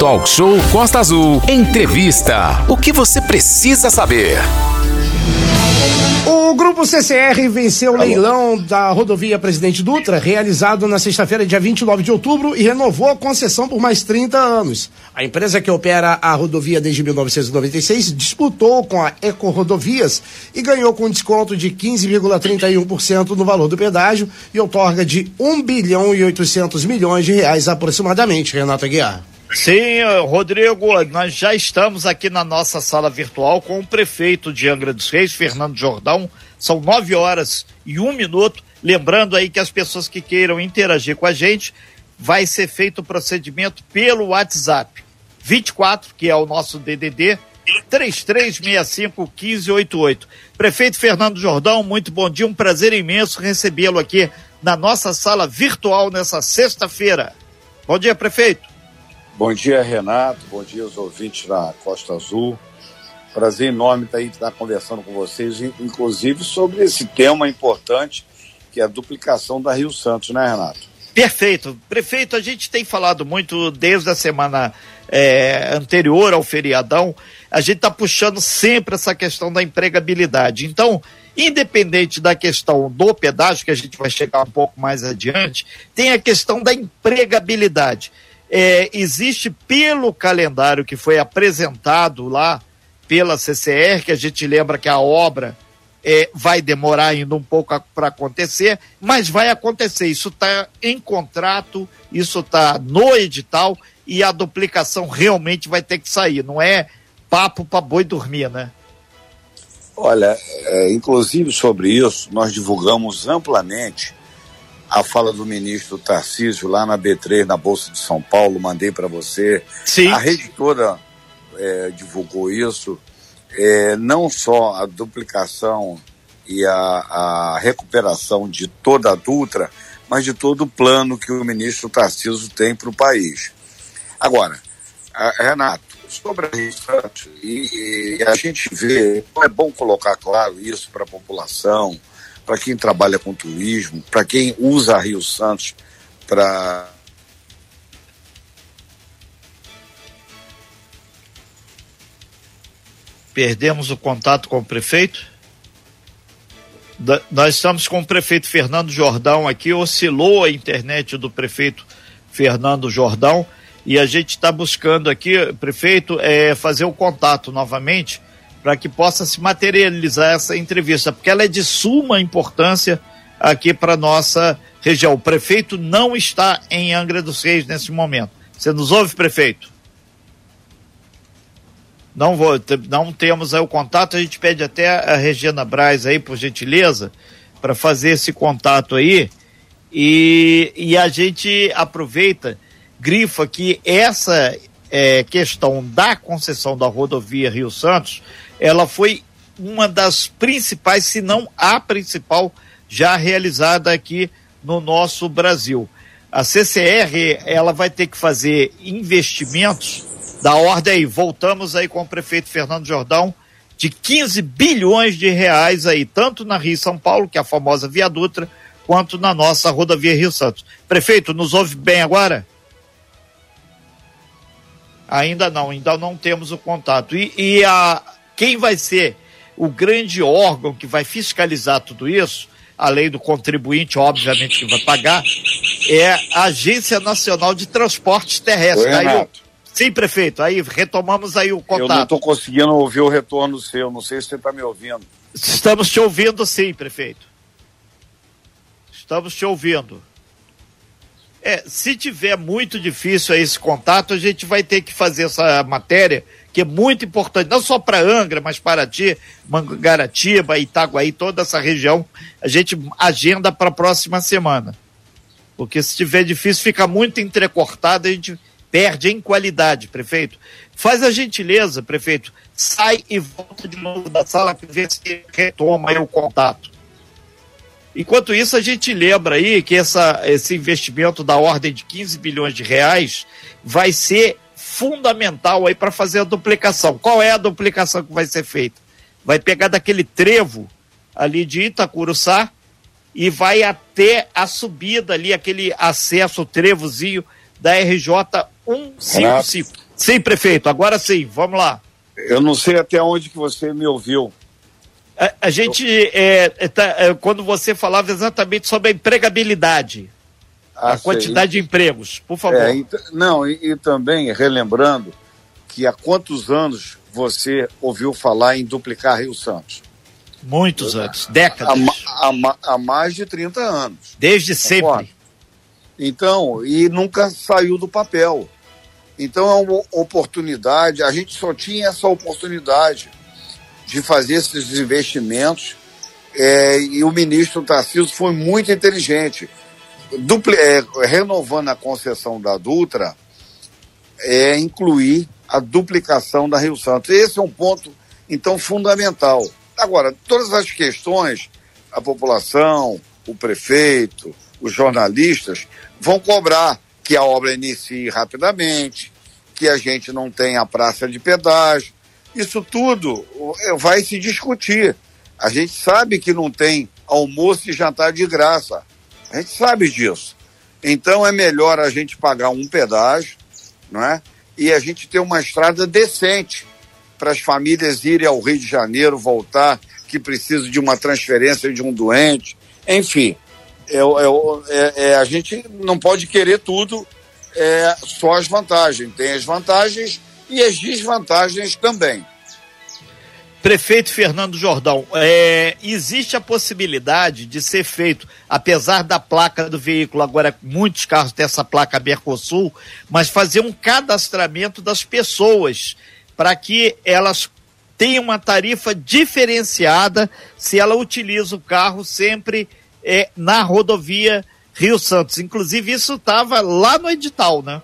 Talk Show Costa Azul. Entrevista. O que você precisa saber? O Grupo CCR venceu o leilão da rodovia Presidente Dutra, realizado na sexta-feira, dia 29 de outubro, e renovou a concessão por mais 30 anos. A empresa que opera a rodovia desde 1996 disputou com a Eco Rodovias e ganhou com desconto de 15,31% no valor do pedágio e outorga de 1 bilhão e 800 milhões de reais aproximadamente, Renato Aguiar. Sim, Rodrigo, nós já estamos aqui na nossa sala virtual com o prefeito de Angra dos Reis, Fernando Jordão. São nove horas e um minuto. Lembrando aí que as pessoas que queiram interagir com a gente, vai ser feito o procedimento pelo WhatsApp. 24, que é o nosso DDD, 3365 1588. Prefeito Fernando Jordão, muito bom dia, um prazer imenso recebê-lo aqui na nossa sala virtual nessa sexta-feira. Bom dia, prefeito. Bom dia, Renato. Bom dia aos ouvintes da Costa Azul. Prazer enorme estar, aí, estar conversando com vocês, inclusive sobre esse tema importante que é a duplicação da Rio Santos, né, Renato? Perfeito. Prefeito, a gente tem falado muito desde a semana é, anterior ao feriadão, a gente está puxando sempre essa questão da empregabilidade. Então, independente da questão do pedágio, que a gente vai chegar um pouco mais adiante, tem a questão da empregabilidade é, existe pelo calendário que foi apresentado lá pela CCR, que a gente lembra que a obra é, vai demorar ainda um pouco para acontecer, mas vai acontecer. Isso está em contrato, isso está no edital e a duplicação realmente vai ter que sair. Não é papo para boi dormir, né? Olha, é, inclusive sobre isso, nós divulgamos amplamente a fala do ministro Tarcísio lá na B3, na Bolsa de São Paulo, mandei para você. Sim. A rede toda é, divulgou isso. É, não só a duplicação e a, a, recuperação de toda a Dutra, mas de todo o plano que o ministro Tarcísio tem para o país. Agora, a, Renato, sobre a Santos, e, e a gente vê, é bom colocar claro isso para a população, para quem trabalha com turismo, para quem usa Rio Santos para Perdemos o contato com o prefeito? Da, nós estamos com o prefeito Fernando Jordão aqui, oscilou a internet do prefeito Fernando Jordão e a gente está buscando aqui, prefeito, é, fazer o contato novamente para que possa se materializar essa entrevista, porque ela é de suma importância aqui para nossa região. O prefeito não está em Angra dos Reis nesse momento. Você nos ouve, prefeito? Não, vou, não temos aí o contato, a gente pede até a Regina Braz aí, por gentileza, para fazer esse contato aí. E, e a gente aproveita, grifa que essa é, questão da concessão da rodovia Rio Santos ela foi uma das principais, se não a principal, já realizada aqui no nosso Brasil. A CCR, ela vai ter que fazer investimentos da ordem aí, voltamos aí com o prefeito Fernando Jordão, de 15 bilhões de reais aí, tanto na Rio São Paulo, que é a famosa Via Dutra, quanto na nossa rodovia Rio Santos. Prefeito, nos ouve bem agora? Ainda não, ainda não temos o contato. E, e a, quem vai ser o grande órgão que vai fiscalizar tudo isso, além do contribuinte, obviamente, que vai pagar, é a Agência Nacional de Transportes Terrestres. Oi, sim, prefeito, aí retomamos aí o contato. Eu não estou conseguindo ouvir o retorno seu, não sei se você está me ouvindo. Estamos te ouvindo sim, prefeito. Estamos te ouvindo. É, se tiver muito difícil esse contato, a gente vai ter que fazer essa matéria que é muito importante, não só para Angra, mas para Ti, Mangaratiba, Itaguaí, toda essa região, a gente agenda para a próxima semana. Porque se tiver difícil, fica muito entrecortado, a gente perde em qualidade, prefeito. Faz a gentileza, prefeito, sai e volta de novo da sala para ver se retoma o contato. Enquanto isso, a gente lembra aí que essa, esse investimento da ordem de 15 bilhões de reais vai ser fundamental aí para fazer a duplicação. Qual é a duplicação que vai ser feita? Vai pegar daquele trevo ali de Itacuruçá e vai até a subida ali, aquele acesso, trevozinho da RJ 155. Sim, prefeito, agora sim, vamos lá. Eu não sei até onde que você me ouviu. A, a gente, é, é, tá, é, quando você falava exatamente sobre a empregabilidade, ah, a quantidade de empregos, por favor. É, e, não, e, e também relembrando que há quantos anos você ouviu falar em duplicar Rio Santos? Muitos anos, décadas. Há, há, há mais de 30 anos. Desde sempre. Então, e nunca saiu do papel. Então é uma oportunidade, a gente só tinha essa oportunidade de fazer esses investimentos é, e o ministro Tarcísio foi muito inteligente. Dupli, é, renovando a concessão da Dutra, é incluir a duplicação da Rio Santos. Esse é um ponto, então, fundamental. Agora, todas as questões, a população, o prefeito, os jornalistas vão cobrar que a obra inicie rapidamente, que a gente não tenha praça de pedágio. Isso tudo eh, vai se discutir. A gente sabe que não tem almoço e jantar de graça. A gente sabe disso. Então é melhor a gente pagar um pedágio, não é? E a gente ter uma estrada decente para as famílias irem ao Rio de Janeiro, voltar, que precisam de uma transferência de um doente. Enfim, é, é, é, a gente não pode querer tudo, é, só as vantagens. Tem as vantagens e as desvantagens também. Prefeito Fernando Jordão, é, existe a possibilidade de ser feito, apesar da placa do veículo, agora muitos carros têm essa placa Mercosul, mas fazer um cadastramento das pessoas para que elas tenham uma tarifa diferenciada se ela utiliza o carro sempre é, na rodovia Rio Santos. Inclusive, isso estava lá no edital, né?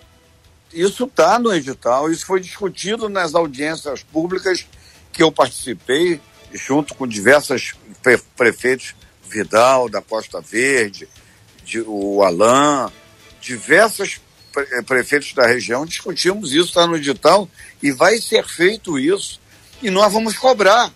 Isso está no edital, isso foi discutido nas audiências públicas que eu participei, junto com diversos prefeitos, Vidal, da Costa Verde, de, o Alain, diversos prefeitos da região, discutimos isso, está no edital, e vai ser feito isso, e nós vamos cobrar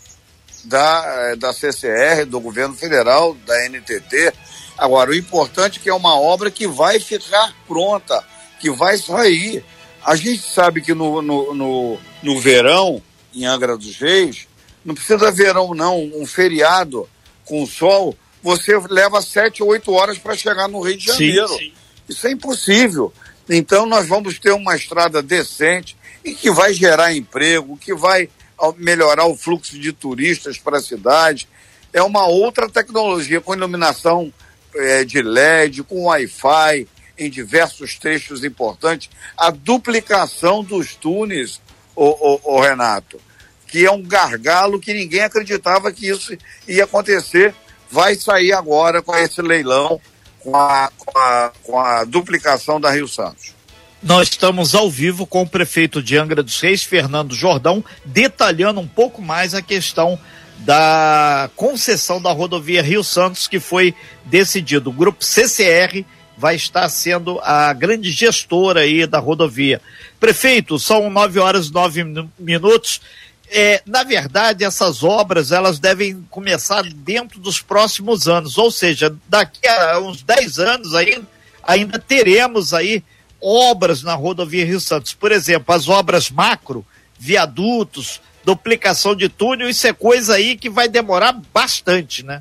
da, eh, da CCR, do governo federal, da NTT. Agora, o importante é que é uma obra que vai ficar pronta, que vai sair. A gente sabe que no, no, no, no verão, em Angra dos Reis, não precisa verão não, um feriado com sol, você leva sete ou oito horas para chegar no Rio de Janeiro. Sim, sim. Isso é impossível. Então nós vamos ter uma estrada decente e que vai gerar emprego, que vai melhorar o fluxo de turistas para a cidade. É uma outra tecnologia com iluminação é, de LED, com Wi-Fi em diversos trechos importantes. A duplicação dos túneis, o, o, Renato, que é um gargalo que ninguém acreditava que isso ia acontecer, vai sair agora com esse leilão, com a, com a, com a duplicação da Rio Santos. Nós estamos ao vivo com o prefeito de Angra dos Reis, Fernando Jordão, detalhando um pouco mais a questão da concessão da rodovia Rio Santos, que foi decidido. O grupo CCR vai estar sendo a grande gestora aí da rodovia. Prefeito, são nove horas e nove minutos. É, na verdade, essas obras elas devem começar dentro dos próximos anos, ou seja, daqui a uns dez anos ainda, ainda teremos aí obras na rodovia Rio Santos. Por exemplo, as obras macro, viadutos, duplicação de túnel, isso é coisa aí que vai demorar bastante, né?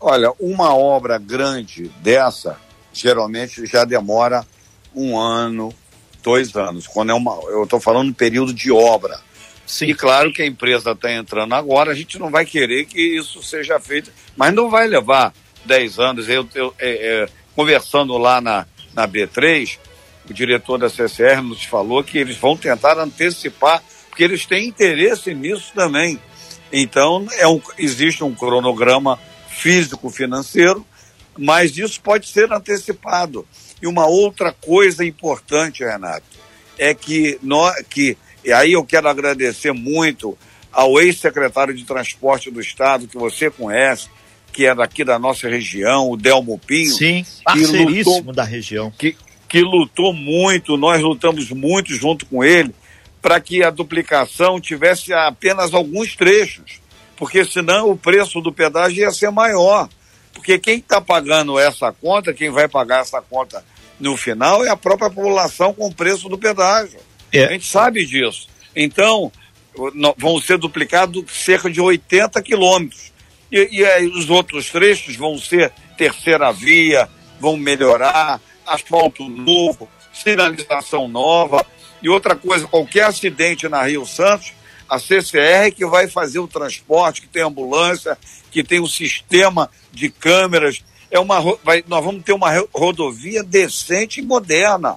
Olha, uma obra grande dessa, geralmente já demora um ano, dois anos. Quando é uma, eu estou falando um período de obra. Sim. E claro que a empresa está entrando agora, a gente não vai querer que isso seja feito, mas não vai levar dez anos. Eu, eu é, é, conversando lá na, na B3, o diretor da CCR nos falou que eles vão tentar antecipar, porque eles têm interesse nisso também. Então, é um, existe um cronograma físico-financeiro, mas isso pode ser antecipado. E uma outra coisa importante, Renato, é que, nós, que e aí eu quero agradecer muito ao ex-secretário de Transporte do Estado, que você conhece, que é daqui da nossa região, o Delmo Pinho. Sim, parceiríssimo lutou, da região. Que, que lutou muito, nós lutamos muito junto com ele, para que a duplicação tivesse apenas alguns trechos, porque senão o preço do pedágio ia ser maior. Porque quem está pagando essa conta, quem vai pagar essa conta no final é a própria população com o preço do pedágio. É. A gente sabe disso. Então, vão ser duplicados cerca de 80 quilômetros. E, e aí os outros trechos vão ser terceira via, vão melhorar, asfalto novo, sinalização nova. E outra coisa, qualquer acidente na Rio Santos, a CCR que vai fazer o transporte, que tem ambulância, que tem um sistema de câmeras. É uma, vai, nós vamos ter uma rodovia decente e moderna.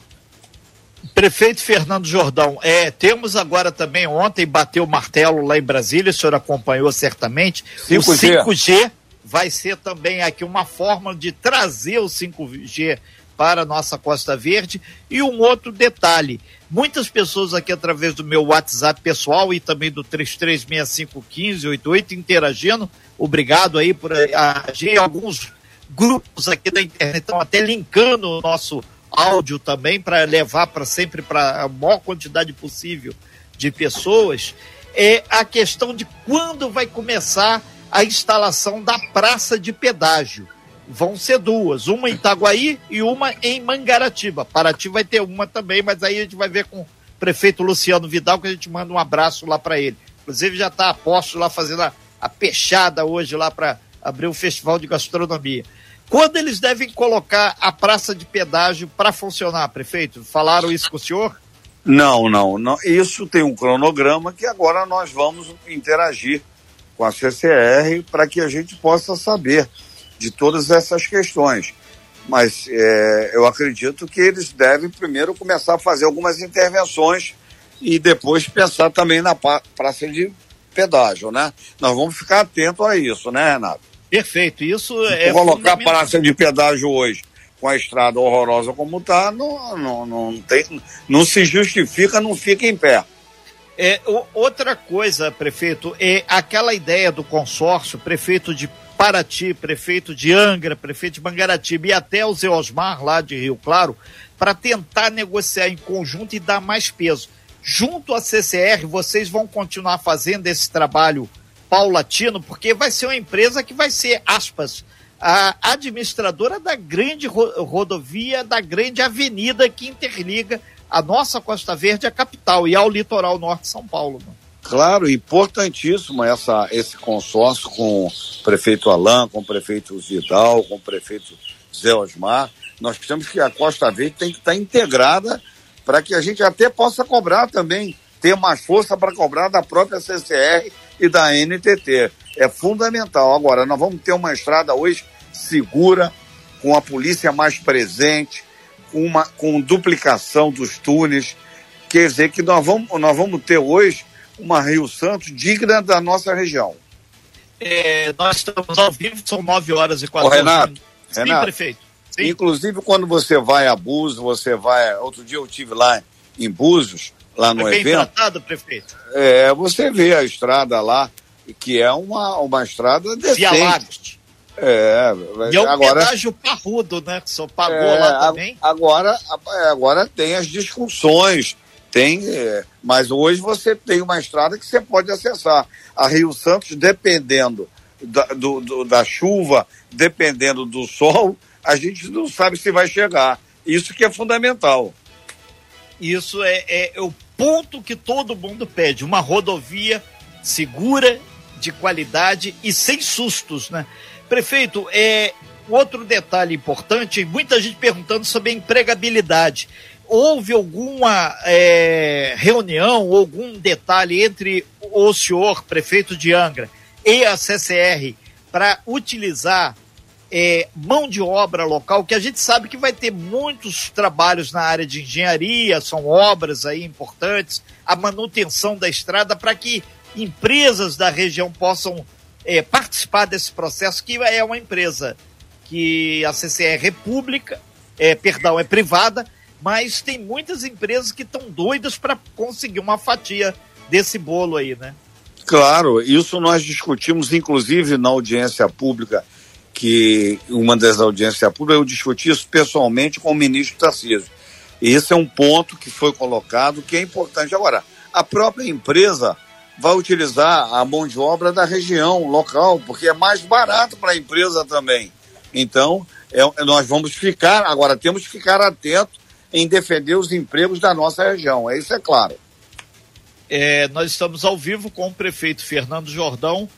Prefeito Fernando Jordão, é, temos agora também, ontem bateu o martelo lá em Brasília, o senhor acompanhou certamente. 5G. O 5G vai ser também aqui uma forma de trazer o 5G para a nossa Costa Verde. E um outro detalhe: muitas pessoas aqui, através do meu WhatsApp pessoal e também do 33651588, interagindo. Obrigado aí por agir. Alguns grupos aqui da internet estão até linkando o nosso áudio também para levar para sempre para a maior quantidade possível de pessoas, é a questão de quando vai começar a instalação da praça de pedágio. Vão ser duas, uma em Itaguaí e uma em Mangaratiba. Paraty vai ter uma também, mas aí a gente vai ver com o prefeito Luciano Vidal que a gente manda um abraço lá para ele. Inclusive já está a posto lá fazendo a, a peixada hoje lá para abrir o festival de gastronomia. Quando eles devem colocar a praça de pedágio para funcionar, prefeito? Falaram isso com o senhor? Não, não, não. Isso tem um cronograma que agora nós vamos interagir com a CCR para que a gente possa saber de todas essas questões. Mas é, eu acredito que eles devem primeiro começar a fazer algumas intervenções e depois pensar também na praça de pedágio, né? Nós vamos ficar atentos a isso, né, Renato? Perfeito, isso é. Colocar a praça de pedágio hoje com a estrada horrorosa como está, não, não, não, tem, não se justifica, não fica em pé. É, outra coisa, prefeito, é aquela ideia do consórcio, prefeito de Paraty, prefeito de Angra, prefeito de Mangaratiba e até o Zé Osmar, lá de Rio Claro, para tentar negociar em conjunto e dar mais peso. Junto à CCR, vocês vão continuar fazendo esse trabalho paulatino, porque vai ser uma empresa que vai ser, aspas, a administradora da grande rodovia, da grande avenida que interliga a nossa Costa Verde à capital e ao litoral norte de São Paulo. Mano. Claro, importantíssimo essa, esse consórcio com o prefeito Alain, com o prefeito Vidal, com o prefeito Zé Osmar. Nós temos que a Costa Verde tem que estar integrada para que a gente até possa cobrar também, ter mais força para cobrar da própria CCR e da NTT. É fundamental. Agora, nós vamos ter uma estrada hoje segura, com a polícia mais presente, com, uma, com duplicação dos túneis. Quer dizer que nós vamos, nós vamos ter hoje uma Rio Santos digna da nossa região. É, nós estamos ao vivo, são 9 horas e 14 Renato, Sim, Renato, prefeito. Sim. Inclusive, quando você vai a Búzios, você vai. Outro dia eu tive lá em Búzios, lá no Foi bem evento. tratado, prefeito? É, você vê a estrada lá, que é uma, uma estrada decente. É, e é um agora, pedágio parrudo, né? Que só pagou é, lá também. Agora, agora tem as discussões, tem, é, mas hoje você tem uma estrada que você pode acessar. A Rio Santos, dependendo da, do, do, da chuva, dependendo do sol, a gente não sabe se vai chegar. Isso que é fundamental. Isso é, é, é o ponto que todo mundo pede: uma rodovia segura, de qualidade e sem sustos, né? Prefeito, é outro detalhe importante, muita gente perguntando sobre a empregabilidade. Houve alguma é, reunião, algum detalhe entre o senhor, prefeito de Angra, e a CCR para utilizar é, mão de obra local, que a gente sabe que vai ter muitos trabalhos na área de engenharia, são obras aí importantes, a manutenção da estrada para que empresas da região possam é, participar desse processo, que é uma empresa que a CCR é pública, é, perdão, é privada, mas tem muitas empresas que estão doidas para conseguir uma fatia desse bolo aí, né? Claro, isso nós discutimos, inclusive, na audiência pública que uma das audiências públicas, eu discuti isso pessoalmente com o ministro Tarcísio. Esse é um ponto que foi colocado que é importante. Agora, a própria empresa vai utilizar a mão de obra da região local, porque é mais barato para a empresa também. Então, é, nós vamos ficar, agora temos que ficar atentos em defender os empregos da nossa região. É isso é claro. É, nós estamos ao vivo com o prefeito Fernando Jordão,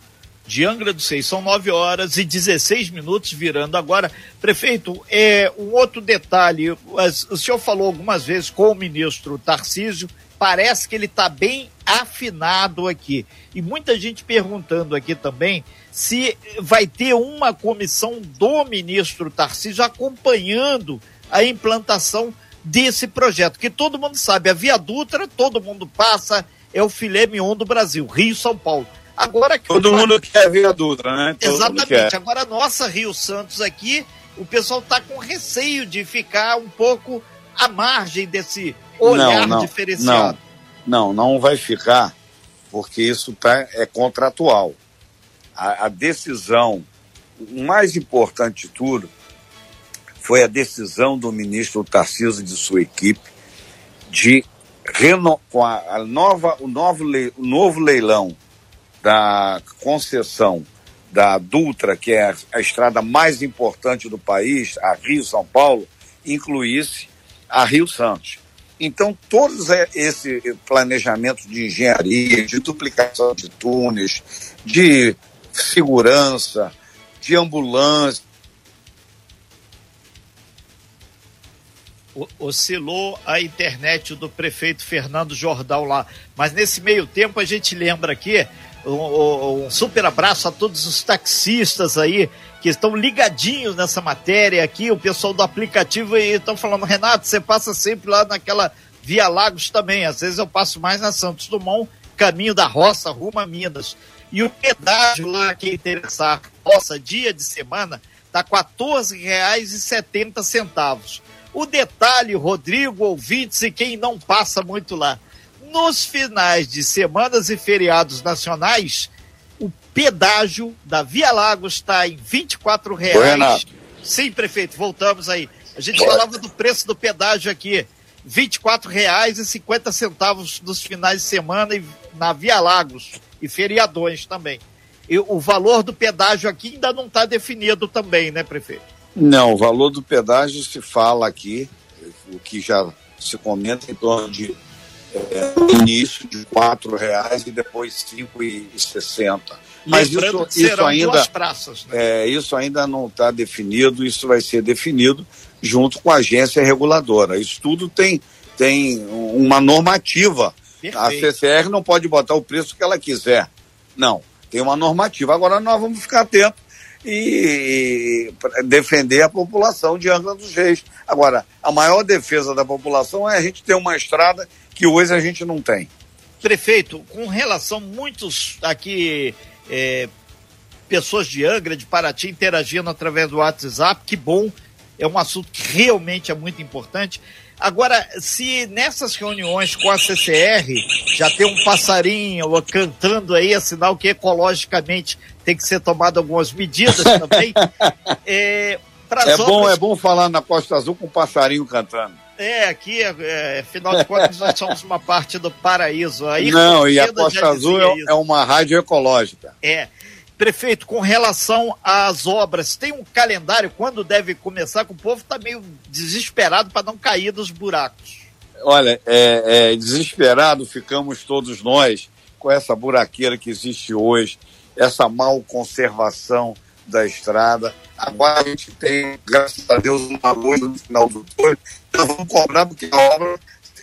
de Angra dos Seis. São 9 horas e 16 minutos, virando agora. Prefeito, é, um outro detalhe: o senhor falou algumas vezes com o ministro Tarcísio, parece que ele está bem afinado aqui. E muita gente perguntando aqui também se vai ter uma comissão do ministro Tarcísio acompanhando a implantação desse projeto, que todo mundo sabe, a Via Dutra, todo mundo passa, é o filé mignon do Brasil, Rio-São Paulo. Agora que Todo mundo quer a Dutra, né? Todo Exatamente. Agora a nossa Rio Santos aqui, o pessoal está com receio de ficar um pouco à margem desse olhar não, não, diferenciado. Não, não, não vai ficar, porque isso tá, é contratual. A, a decisão, o mais importante de tudo, foi a decisão do ministro Tarcísio e de sua equipe de reno, com a, a nova, o, novo le, o novo leilão da concessão da Dutra, que é a estrada mais importante do país, a Rio-São Paulo, incluísse a Rio Santos. Então, todos esse planejamento de engenharia, de duplicação de túneis, de segurança, de ambulância, oscilou a internet do prefeito Fernando Jordão lá. Mas nesse meio tempo a gente lembra aqui um, um, super abraço a todos os taxistas aí que estão ligadinhos nessa matéria aqui, o pessoal do aplicativo e estão falando, Renato, você passa sempre lá naquela Via Lagos também. Às vezes eu passo mais na Santos Dumont, caminho da roça, rumo a Minas. E o pedágio lá que interessar, nossa, dia de semana, tá R$ 14,70. O detalhe, Rodrigo, ouvintes e quem não passa muito lá, nos finais de semanas e feriados nacionais, o pedágio da Via Lagos está em R$ reais. Sim, prefeito, voltamos aí. A gente falava do preço do pedágio aqui. R$ reais e cinquenta centavos nos finais de semana e na Via Lagos e feriadões também. E o valor do pedágio aqui ainda não está definido também, né, prefeito? Não, o valor do pedágio se fala aqui, o que já se comenta em torno de é, início de quatro reais e depois cinco e sessenta. Mas isso, isso ainda praças, né? é, isso ainda não está definido. Isso vai ser definido junto com a agência reguladora. Isso tudo tem tem uma normativa. Perfeito. A CCR não pode botar o preço que ela quiser. Não, tem uma normativa. Agora nós vamos ficar atentos e, defender a população de Angra dos Reis. Agora, a maior defesa da população é a gente ter uma estrada que hoje a gente não tem. Prefeito, com relação muitos aqui é, pessoas de Angra, de Paraty interagindo através do WhatsApp, que bom, é um assunto que realmente é muito importante. Agora, se nessas reuniões com a CCR já tem um passarinho cantando aí, é sinal que ecologicamente tem que ser tomado algumas medidas também. é, é bom, é bom falar na Costa Azul com um passarinho cantando. É, aqui, é, é, afinal de contas, nós somos uma parte do paraíso. Aí, Não, e a Costa Azul é, é uma rádio ecológica. É. Prefeito, com relação às obras, tem um calendário quando deve começar? Que o povo está meio desesperado para não cair dos buracos. Olha, é, é, desesperado ficamos todos nós com essa buraqueira que existe hoje, essa mal conservação da estrada. Agora a gente tem, graças a Deus, uma luz no final do túnel. Nós vamos cobrar porque a obra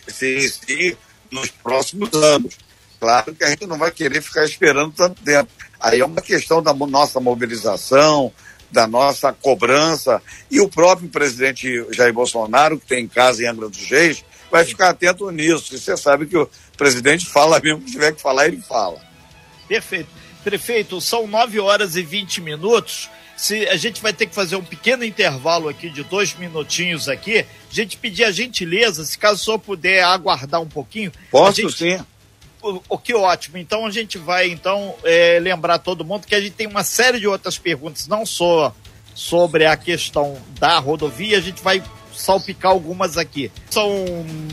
se inicie nos próximos anos. Claro que a gente não vai querer ficar esperando tanto tempo. Aí é uma questão da nossa mobilização, da nossa cobrança. E o próprio presidente Jair Bolsonaro, que tem casa em Angra dos Reis, vai ficar atento nisso. E você sabe que o presidente fala mesmo que tiver que falar, ele fala. Perfeito. Prefeito, são 9 horas e 20 minutos. Se a gente vai ter que fazer um pequeno intervalo aqui de dois minutinhos aqui, a gente pedir a gentileza, se caso o senhor puder aguardar um pouquinho. Posso gente... sim. O, que ótimo. Então a gente vai então é, lembrar todo mundo que a gente tem uma série de outras perguntas, não só sobre a questão da rodovia, a gente vai salpicar algumas aqui. São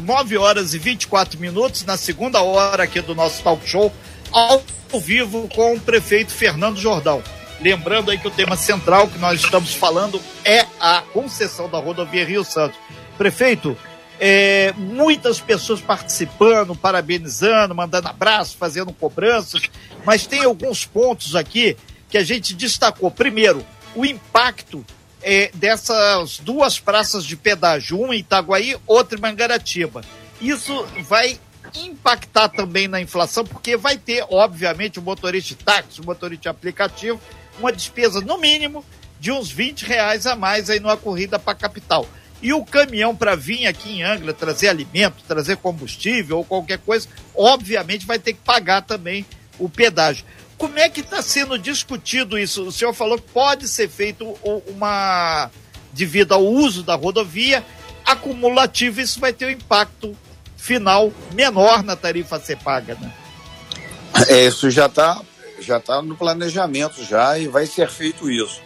9 horas e 24 minutos na segunda hora aqui do nosso talk show ao vivo com o prefeito Fernando Jordão. Lembrando aí que o tema central que nós estamos falando é a concessão da rodovia Rio Santos. Prefeito, é, muitas pessoas participando, parabenizando, mandando abraço, fazendo cobranças, mas tem alguns pontos aqui que a gente destacou. Primeiro, o impacto é, dessas duas praças de pedágio, uma em Itaguaí, outra em Mangaratiba. Isso vai impactar também na inflação, porque vai ter, obviamente, o motorista de táxi, o motorista de aplicativo, uma despesa, no mínimo, de uns 20 reais a mais aí numa corrida para a capital. E o caminhão para vir aqui em Angra trazer alimento, trazer combustível ou qualquer coisa, obviamente vai ter que pagar também o pedágio. Como é que está sendo discutido isso? O senhor falou que pode ser feito uma, devido ao uso da rodovia, acumulativo, isso vai ter um impacto final menor na tarifa a ser paga, né? É, isso já está já tá no planejamento já e vai ser feito isso.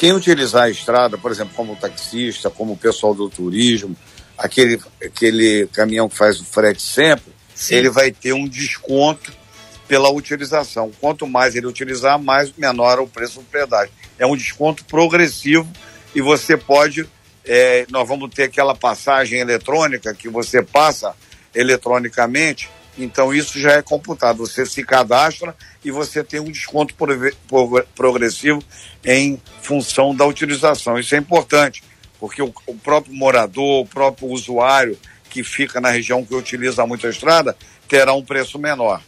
Quem utilizar a estrada, por exemplo, como taxista, como o pessoal do turismo, aquele, aquele caminhão que faz o frete sempre, Sim. ele vai ter um desconto pela utilização. Quanto mais ele utilizar, mais menor é o preço do pedágio. É um desconto progressivo e você pode. É, nós vamos ter aquela passagem eletrônica que você passa eletronicamente então isso já é computado. Você se cadastra e você tem um desconto progressivo em função da utilização. Isso é importante, porque o, o próprio morador, o próprio usuário que fica na região que utiliza muito a estrada, terá um preço menor.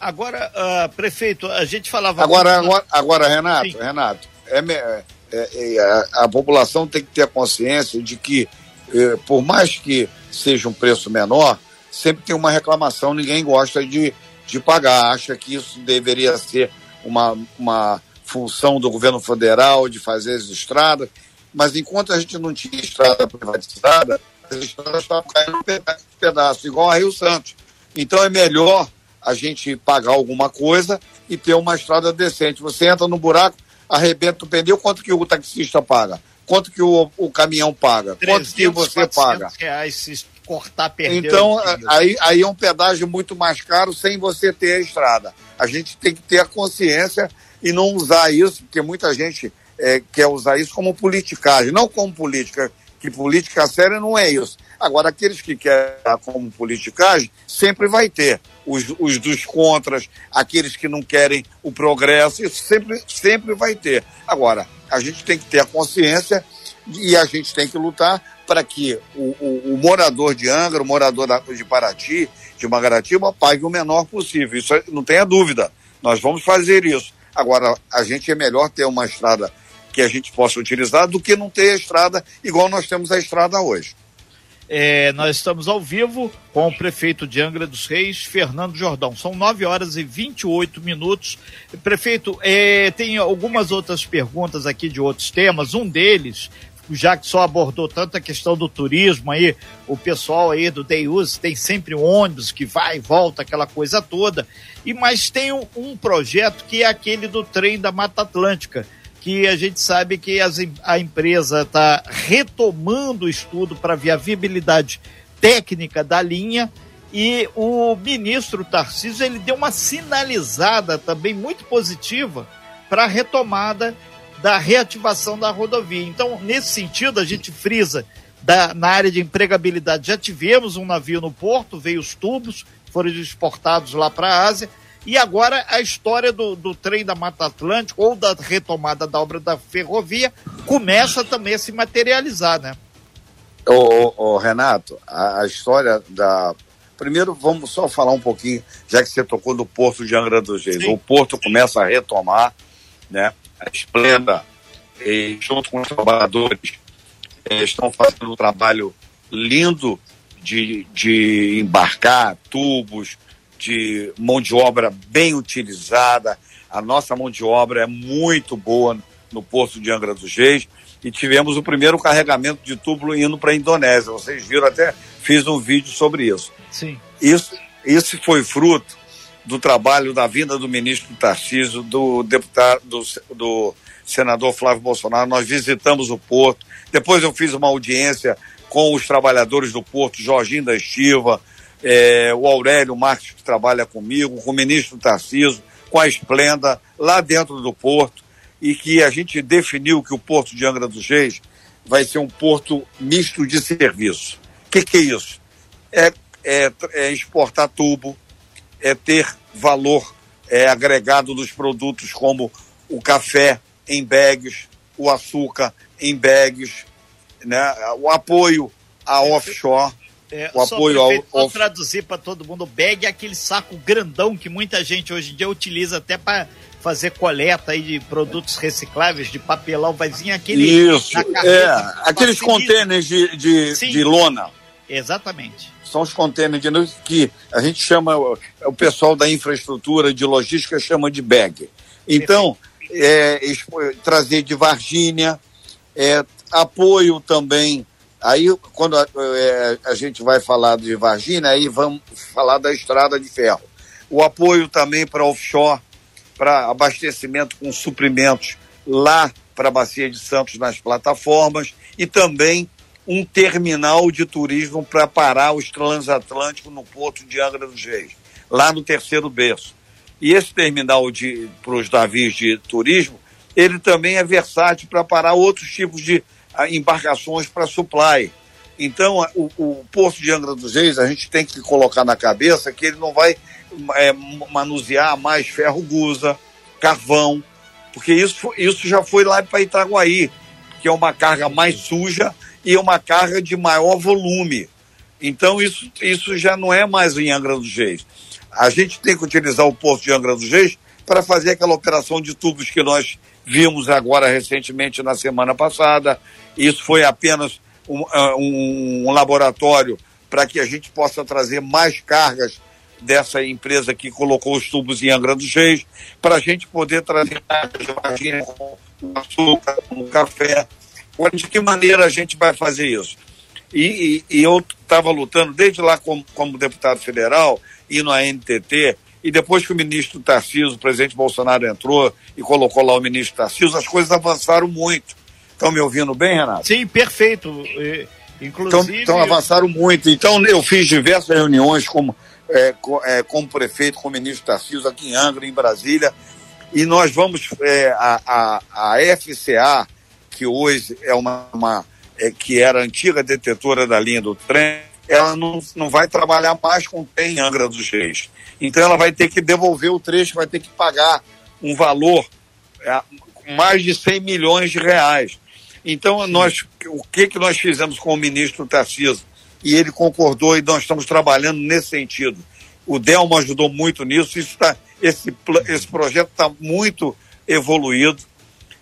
Agora, uh, prefeito, a gente falava. Agora, agora, agora Renato, Sim. Renato, é, é, é, é, a, a, população tem que ter consciência de que, eh, por mais que seja um preço menor, sempre tem uma reclamação, ninguém gosta de, de pagar, acha que isso deveria ser uma, uma função do governo federal de fazer as estradas, mas enquanto a gente não tinha estrada privatizada, as estradas estavam caindo pedaço, pedaço, igual a Rio Santos. Então é melhor a gente pagar alguma coisa e ter uma estrada decente. Você entra no buraco, arrebenta o pneu, quanto que o taxista paga? Quanto que o, o caminhão paga? 300, quanto que você paga? Reais se cortar, perder. Então, aí, aí é um pedágio muito mais caro sem você ter a estrada. A gente tem que ter a consciência e não usar isso, porque muita gente é, quer usar isso como politicagem, não como política, que política séria não é isso. Agora, aqueles que querem como politicagem, sempre vai ter. Os, os dos contras, aqueles que não querem o progresso, isso sempre, sempre vai ter. Agora, a gente tem que ter a consciência e a gente tem que lutar para que o, o, o, morador de Angra, o morador da, de Paraty, de Magaratiba, pague o menor possível. Isso não tenha dúvida. Nós vamos fazer isso. Agora, a gente é melhor ter uma estrada que a gente possa utilizar do que não ter a estrada igual nós temos a estrada hoje. É, nós estamos ao vivo com o prefeito de Angra dos Reis, Fernando Jordão. São 9 horas e 28 minutos. Prefeito, é, tem algumas outras perguntas aqui de outros temas. Um deles que só abordou tanto a questão do turismo aí, o pessoal aí do Deus tem sempre um ônibus que vai e volta, aquela coisa toda. E mas tem um, um projeto que é aquele do trem da Mata Atlântica, que a gente sabe que as, a empresa está retomando o estudo para ver a viabilidade técnica da linha e o ministro Tarcísio ele deu uma sinalizada também muito positiva para a retomada da reativação da rodovia. Então, nesse sentido, a gente frisa da, na área de empregabilidade. Já tivemos um navio no porto, veio os tubos, foram exportados lá para a Ásia. E agora a história do, do trem da Mata Atlântica ou da retomada da obra da ferrovia começa também a se materializar, né? Ô, ô, ô Renato, a, a, história da. Primeiro, vamos só falar um pouquinho, já que você tocou no Porto de Angra dos Reis. O Porto começa a retomar, né? A Esplenda, e, junto com os trabalhadores, eh, estão fazendo um trabalho lindo de, de embarcar tubos, de mão de obra bem utilizada. A nossa mão de obra é muito boa no Porto de Angra dos Reis e tivemos o primeiro carregamento de tubo indo para a Indonésia. Vocês viram, até fiz um vídeo sobre isso. Sim. Isso, isso foi fruto do trabalho da vinda do ministro Tarcísio, do deputado, do, do senador Flávio Bolsonaro. Nós visitamos o porto. Depois eu fiz uma audiência com os trabalhadores do porto, Jorginho da Estiva, é, o Aurélio Marques, que trabalha comigo, com o ministro Tarcísio, com a Esplenda, lá dentro do porto, e que a gente definiu que o porto de Angra dos Reis vai ser um porto misto de serviço. O que, que é isso? É, é, é exportar tubo, é ter valor é, agregado dos produtos como o café em bags, o açúcar em bags, né? o apoio a offshore. É, o apoio ao, ao... traduzir para todo mundo, o bag é aquele saco grandão que muita gente hoje em dia utiliza até para fazer coleta aí de produtos recicláveis, de papelão, vai vir aquele. Isso, é, aqueles contêineres de, de, de, lona. Exatamente. São os contêineres que a gente chama, o pessoal da infraestrutura de logística chama de bag. Então, é, trazer de Varginha, é, apoio também. Aí, quando a, é, a gente vai falar de Varginha, aí vamos falar da estrada de ferro. O apoio também para offshore, para abastecimento com suprimentos lá para a Bacia de Santos nas plataformas e também um terminal de turismo para parar os transatlânticos no porto de Angra dos Reis, lá no terceiro berço. E esse terminal para os navios de turismo, ele também é versátil para parar outros tipos de ah, embarcações para supply. Então, o, o Porto de Angra dos Reis, a gente tem que colocar na cabeça que ele não vai é, manusear mais ferro gusa, carvão, porque isso, isso já foi lá para Itaguaí, que é uma carga mais suja e uma carga de maior volume. Então isso, isso já não é mais em Angra dos Reis. A gente tem que utilizar o porto de Angra dos Reis para fazer aquela operação de tubos que nós vimos agora recentemente na semana passada. Isso foi apenas um, ah, um, um laboratório para que a gente possa trazer mais cargas dessa empresa que colocou os tubos em Angra dos Reis, para a gente poder trazer imagina, com açúcar, café. Agora, de que maneira a gente vai fazer isso? E, e, e eu estava lutando desde lá como, como deputado federal e no ANTT, e depois que o ministro Tarcísio, o presidente Bolsonaro entrou e colocou lá o ministro Tarcísio, as coisas avançaram muito. Estão me ouvindo bem, Renato? Sim, perfeito. Inclusive... Então, avançaram muito. Então eu fiz diversas reuniões como é, com, é, como prefeito, com o ministro Tarcísio, aqui em Angra, em Brasília, e nós vamos, é, a, a, a FCA, que hoje é uma, uma é, que era antiga detetora da linha do trem, ela não, não vai trabalhar mais com trem em Angra dos Reis. Então ela vai ter que devolver o trecho, vai ter que pagar um valor é, mais de 100 milhões de reais. Então nós, o que que nós fizemos com o ministro Tarcísio? e ele concordou e nós estamos trabalhando nesse sentido. O Delmo ajudou muito nisso, isso tá, esse, esse projeto está muito evoluído,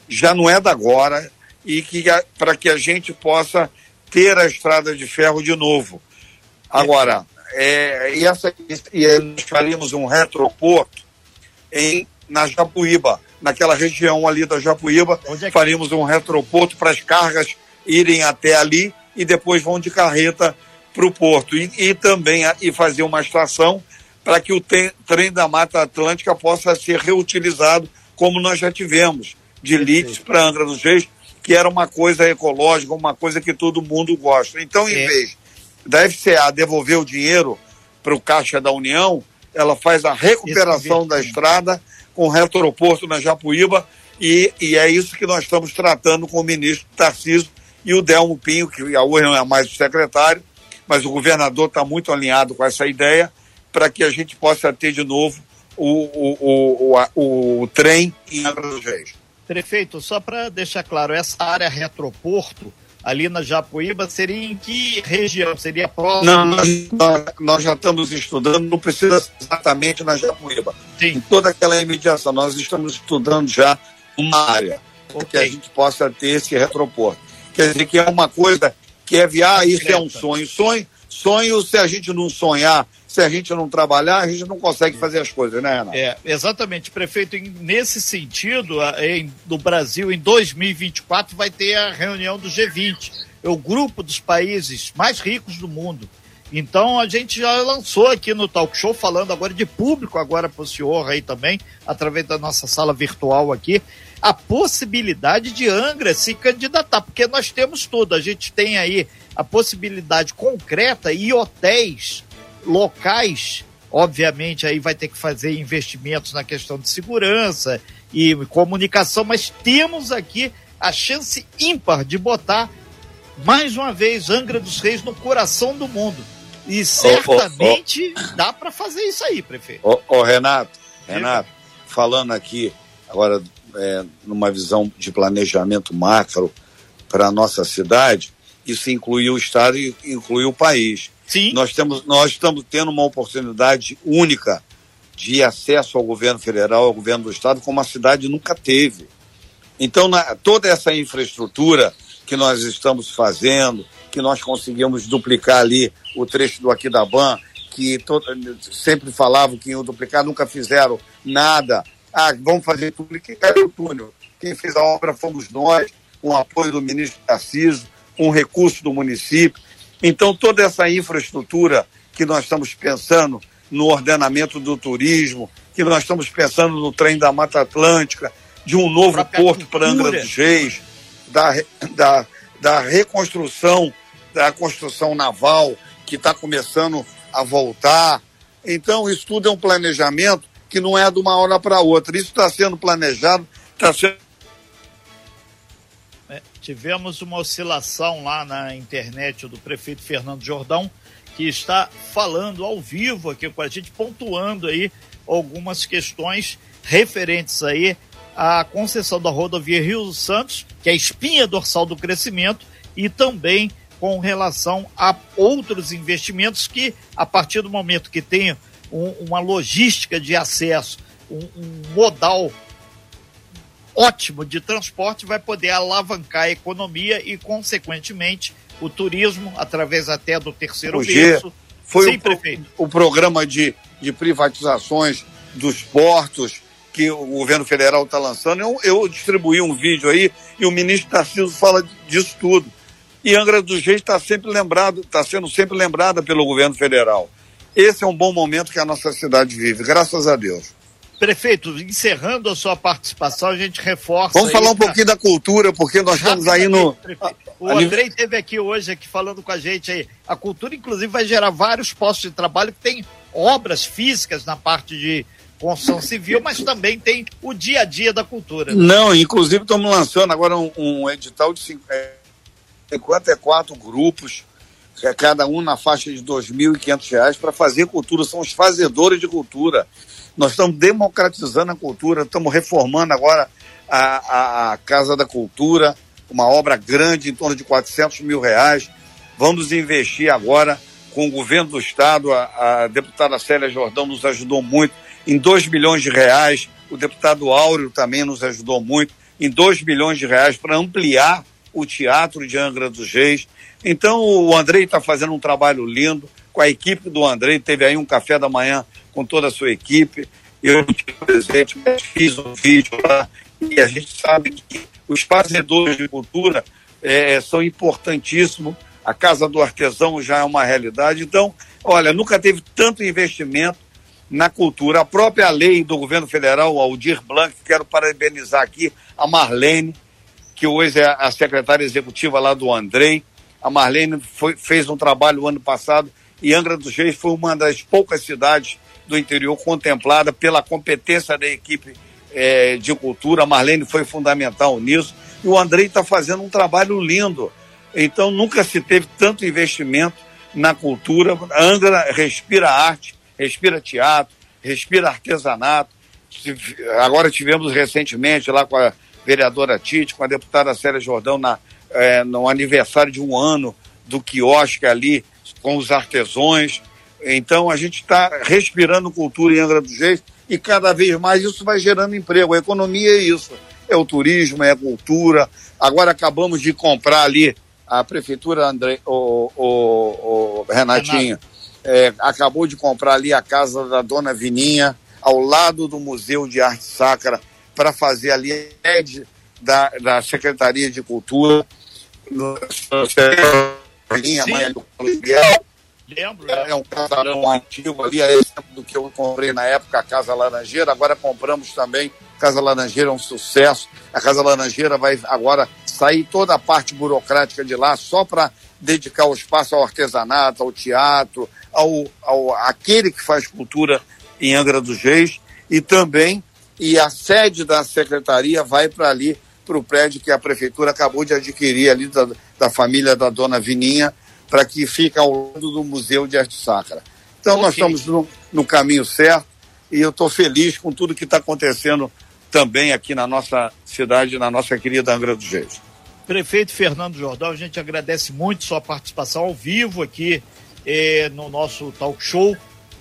já não é da agora, e que para que a gente possa ter a estrada de ferro de novo. Agora, é, e, essa, e nós faríamos um retroporto em, na Japuíba, naquela região ali da Japuíba, é faríamos um retroporto para as cargas irem até ali e depois vão de carreta para o porto e, e também e fazer uma estação para que o te, trem da Mata Atlântica possa ser reutilizado, como nós já tivemos, de Leeds para Angra dos Reis, que era uma coisa ecológica, uma coisa que todo mundo gosta. Então, em é. vez da FCA devolver o dinheiro para o Caixa da União, ela faz a recuperação da estrada com o retroporto na Japuíba e, e é isso que nós estamos tratando com o ministro Tarcísio e o Delmo Pinho, que hoje não é mais o secretário, mas o governador está muito alinhado com essa ideia para que a gente possa ter de novo o, o, o, o, o trem em Angra dos Reis. Prefeito, só para deixar claro, essa área retroporto ali na Japuíba seria em que região? Seria próximo? Não, nós, nós, já estamos estudando, não precisa exatamente na Japuíba. Sim. Em toda aquela imediação, nós estamos estudando já uma área okay. que a gente possa ter esse retroporto. Quer dizer que é uma coisa que é viar, isso é um sonho. Sonho, sonho, se a gente não sonhar, se a gente não trabalhar, a gente não consegue fazer as coisas, né, Renato? É, exatamente, prefeito. Nesse sentido, em, no Brasil, em 2024, vai ter a reunião do G20, é o grupo dos países mais ricos do mundo. Então a gente já lançou aqui no Talk Show, falando agora de público, agora para o senhor aí também, através da nossa sala virtual aqui, a possibilidade de Angra se candidatar, porque nós temos tudo. A gente tem aí a possibilidade concreta e hotéis locais, obviamente, aí vai ter que fazer investimentos na questão de segurança e comunicação, mas temos aqui a chance ímpar de botar mais uma vez, Angra dos Reis no coração do mundo. E certamente oh, oh, oh. dá para fazer isso aí, prefeito. Ô, Renato, Renato, falando aqui agora é, numa visão de planejamento macro para a nossa cidade, isso inclui o Estado e inclui o país. Sim. Nós, temos, nós estamos tendo uma oportunidade única de acesso ao governo federal, ao governo do Estado, como a cidade nunca teve. Então, na, toda essa infraestrutura que nós estamos fazendo, que nós conseguimos duplicar ali o trecho do Aquidaban, que todo, sempre falavam que iam duplicar, nunca fizeram nada. Ah, vamos fazer tudo. Quem caiu o túnel? Quem fez a obra fomos nós, com o apoio do ministro Tarcísio, com recurso do município. Então, toda essa infraestrutura que nós estamos pensando no ordenamento do turismo, que nós estamos pensando no trem da Mata Atlântica, de um novo porto para Angra dos Reis, da, da, da reconstrução da construção naval, que está começando a voltar. Então, isso tudo é um planejamento que não é de uma hora para outra. Isso está sendo planejado, está sendo. Tivemos uma oscilação lá na internet do prefeito Fernando Jordão, que está falando ao vivo aqui com a gente, pontuando aí algumas questões referentes aí à concessão da rodovia Rio Santos, que é a espinha dorsal do crescimento, e também com relação a outros investimentos que, a partir do momento que tem um, uma logística de acesso, um, um modal ótimo de transporte, vai poder alavancar a economia e, consequentemente, o turismo, através até do terceiro berço. Foi Sim, o, o programa de, de privatizações dos portos que o governo federal está lançando. Eu, eu distribuí um vídeo aí e o ministro Tarcísio fala disso tudo. E Angra dos Reis está sempre lembrado, está sendo sempre lembrada pelo governo federal. Esse é um bom momento que a nossa cidade vive, graças a Deus. Prefeito, encerrando a sua participação, a gente reforça. Vamos falar um pra... pouquinho da cultura, porque nós estamos aí no. O Andrei esteve aqui hoje aqui falando com a gente aí. A cultura, inclusive, vai gerar vários postos de trabalho que tem obras físicas na parte de construção civil, mas também tem o dia a dia da cultura. Não, inclusive estamos lançando agora um, um edital de 54 grupos, é cada um na faixa de R$ 2.500 para fazer cultura, são os fazedores de cultura. Nós estamos democratizando a cultura, estamos reformando agora a, a, a Casa da Cultura, uma obra grande, em torno de 400 mil reais. Vamos investir agora com o governo do Estado, a, a deputada Célia Jordão nos ajudou muito, em 2 milhões de reais. O deputado Áureo também nos ajudou muito, em 2 milhões de reais para ampliar o Teatro de Angra dos Reis. Então o Andrei está fazendo um trabalho lindo com a equipe do Andrei. Teve aí um café da manhã com toda a sua equipe. Eu tive presente, mas fiz um vídeo lá. E a gente sabe que os fazedores de cultura é, são importantíssimos. A Casa do Artesão já é uma realidade. Então, olha, nunca teve tanto investimento na cultura. A própria lei do governo federal, Aldir Blanc, quero parabenizar aqui a Marlene, que hoje é a secretária executiva lá do Andrei. A Marlene foi, fez um trabalho ano passado e Angra dos Reis foi uma das poucas cidades do interior contemplada pela competência da equipe é, de cultura. A Marlene foi fundamental nisso. E o Andrei está fazendo um trabalho lindo. Então nunca se teve tanto investimento na cultura. A Angra respira arte, respira teatro, respira artesanato. Agora tivemos recentemente lá com a vereadora Tite, com a deputada Célia Jordão na, é, no aniversário de um ano do quiosque ali, com os artesões. Então a gente está respirando cultura em Angra dos Reis e cada vez mais isso vai gerando emprego. A economia é isso. É o turismo, é a cultura. Agora acabamos de comprar ali, a prefeitura, André, o, o, o Renatinho, é, acabou de comprar ali a casa da dona Vininha, ao lado do Museu de Arte Sacra, para fazer ali a da, da Secretaria de Cultura, no, Lembro. É, é um casarão antigo ali, é exemplo do que eu comprei na época, a Casa Laranjeira. Agora compramos também. Casa Laranjeira é um sucesso. A Casa Laranjeira vai agora sair toda a parte burocrática de lá só para dedicar o espaço ao artesanato, ao teatro, ao, ao aquele que faz cultura em Angra dos Reis e também e a sede da secretaria vai para ali para o prédio que a prefeitura acabou de adquirir ali da, da família da dona Vininha, para que fique ao lado do Museu de Arte Sacra. Então okay. nós estamos no, no caminho certo e eu estou feliz com tudo que está acontecendo também aqui na nossa cidade, na nossa querida Angra dos Reis. Prefeito Fernando Jordão, a gente agradece muito sua participação ao vivo aqui eh, no nosso talk show,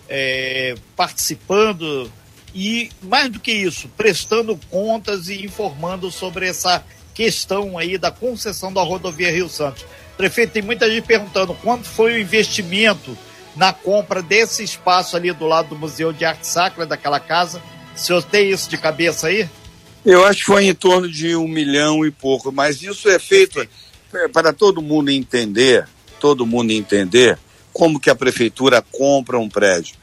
eh, participando e, mais do que isso, prestando contas e informando sobre essa questão aí da concessão da rodovia Rio Santos. Prefeito, tem muita gente perguntando quanto foi o investimento na compra desse espaço ali do lado do Museu de Arte Sacra, daquela casa. O senhor tem isso de cabeça aí? Eu acho que foi em torno de um milhão e pouco, mas isso é feito para todo mundo entender, todo mundo entender como que a prefeitura compra um prédio.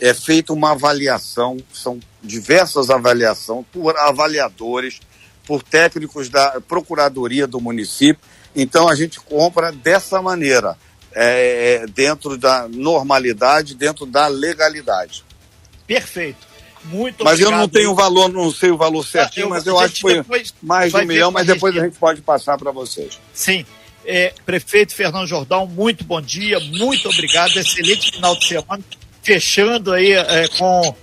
É feita uma avaliação, são diversas avaliações por avaliadores, por técnicos da Procuradoria do município. Então a gente compra dessa maneira é, é, dentro da normalidade, dentro da legalidade. Perfeito. Muito mas obrigado. eu não tenho o valor, não sei o valor certinho, ah, eu, mas eu acho que foi mais de um milhão, mas depois a gente pode passar para vocês. Sim. É, prefeito Fernando Jordão, muito bom dia, muito obrigado, excelente final de semana, fechando aí é, com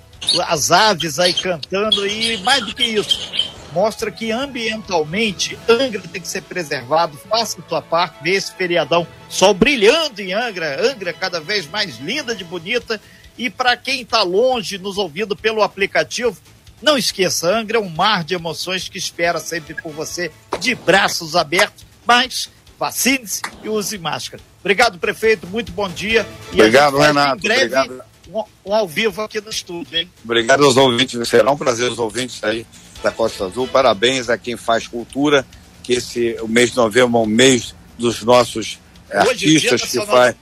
as aves aí cantando e mais do que isso, mostra que ambientalmente Angra tem que ser preservado. Faça a sua parte, vê esse feriadão sol brilhando em Angra, Angra cada vez mais linda de bonita. E para quem está longe, nos ouvindo pelo aplicativo, não esqueça, Angra é um mar de emoções que espera sempre por você, de braços abertos, mas vacine-se e use máscara. Obrigado, prefeito, muito bom dia. E obrigado, Renato. Em breve, obrigado. Um, um, ao vivo aqui no estúdio, hein? Obrigado aos ouvintes, será um prazer os ouvintes aí da Costa Azul. Parabéns a quem faz cultura, que esse o mês de novembro é o mês dos nossos Hoje, artistas que faz.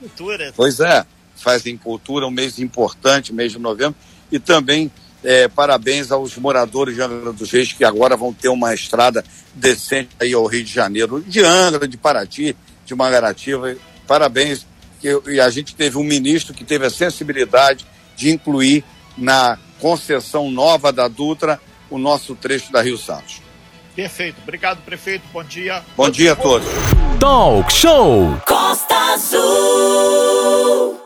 Pois é, fazem cultura, um mês importante, mês de novembro, e também é, parabéns aos moradores de Angra dos Reis que agora vão ter uma estrada decente aí ao Rio de Janeiro, de Angra, de Paraty, de Mangaratiba. Parabéns. Que, e a gente teve um ministro que teve a sensibilidade de incluir na concessão nova da Dutra o nosso trecho da Rio Santos. Perfeito. Obrigado, prefeito. Bom dia. Bom dia a todos. Talk Show Costa Azul.